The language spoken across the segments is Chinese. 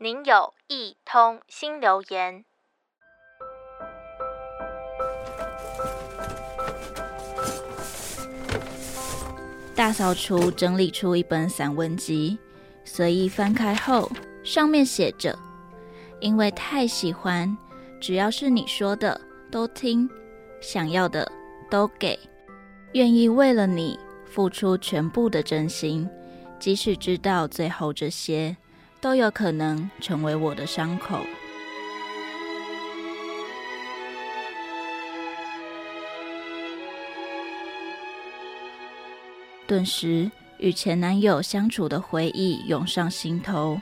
您有一通新留言。大扫除整理出一本散文集，随意翻开后，上面写着：“因为太喜欢，只要是你说的都听，想要的都给，愿意为了你付出全部的真心，即使知道最后这些都有可能成为我的伤口。”顿时，与前男友相处的回忆涌上心头。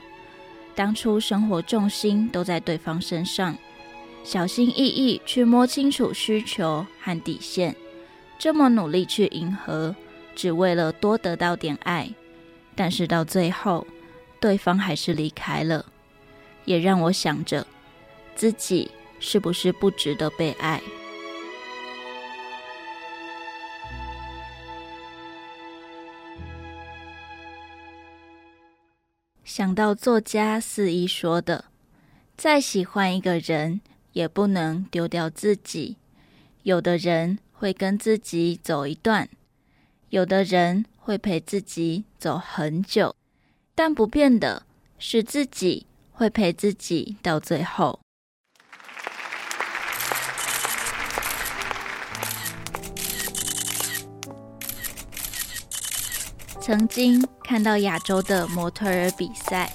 当初生活重心都在对方身上，小心翼翼去摸清楚需求和底线，这么努力去迎合，只为了多得到点爱。但是到最后，对方还是离开了，也让我想着，自己是不是不值得被爱？想到作家肆一说的：“再喜欢一个人，也不能丢掉自己。有的人会跟自己走一段，有的人会陪自己走很久，但不变的是自己会陪自己到最后。”曾经看到亚洲的模特儿比赛，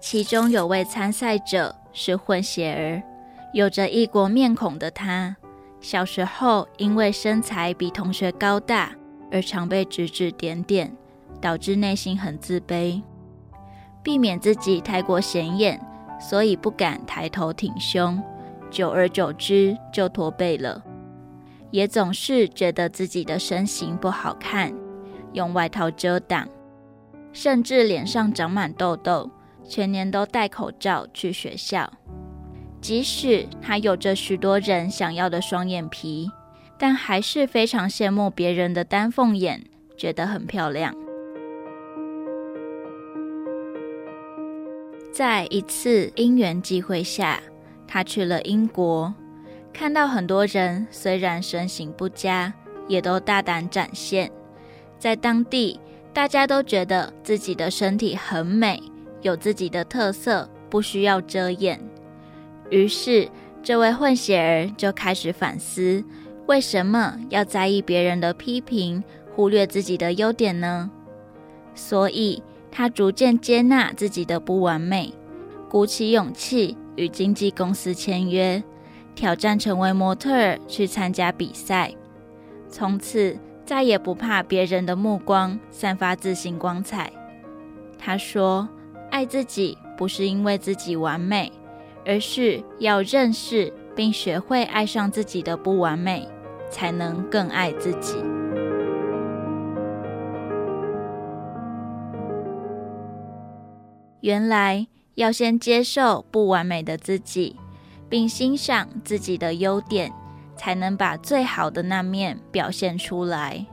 其中有位参赛者是混血儿，有着异国面孔的他，小时候因为身材比同学高大，而常被指指点点，导致内心很自卑，避免自己太过显眼，所以不敢抬头挺胸，久而久之就驼背了，也总是觉得自己的身形不好看。用外套遮挡，甚至脸上长满痘痘，全年都戴口罩去学校。即使他有着许多人想要的双眼皮，但还是非常羡慕别人的丹凤眼，觉得很漂亮。在一次因缘机会下，他去了英国，看到很多人虽然身形不佳，也都大胆展现。在当地，大家都觉得自己的身体很美，有自己的特色，不需要遮掩。于是，这位混血儿就开始反思：为什么要在意别人的批评，忽略自己的优点呢？所以，他逐渐接纳自己的不完美，鼓起勇气与经纪公司签约，挑战成为模特儿去参加比赛。从此，再也不怕别人的目光，散发自信光彩。他说：“爱自己不是因为自己完美，而是要认识并学会爱上自己的不完美，才能更爱自己。”原来要先接受不完美的自己，并欣赏自己的优点。才能把最好的那面表现出来。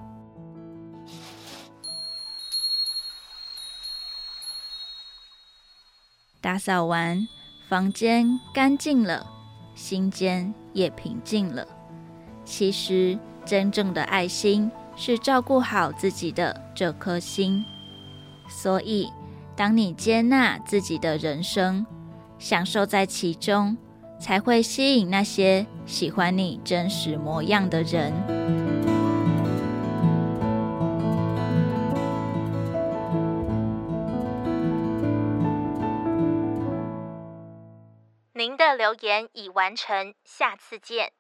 打扫完，房间干净了，心间也平静了。其实，真正的爱心是照顾好自己的这颗心。所以，当你接纳自己的人生，享受在其中。才会吸引那些喜欢你真实模样的人。您的留言已完成，下次见。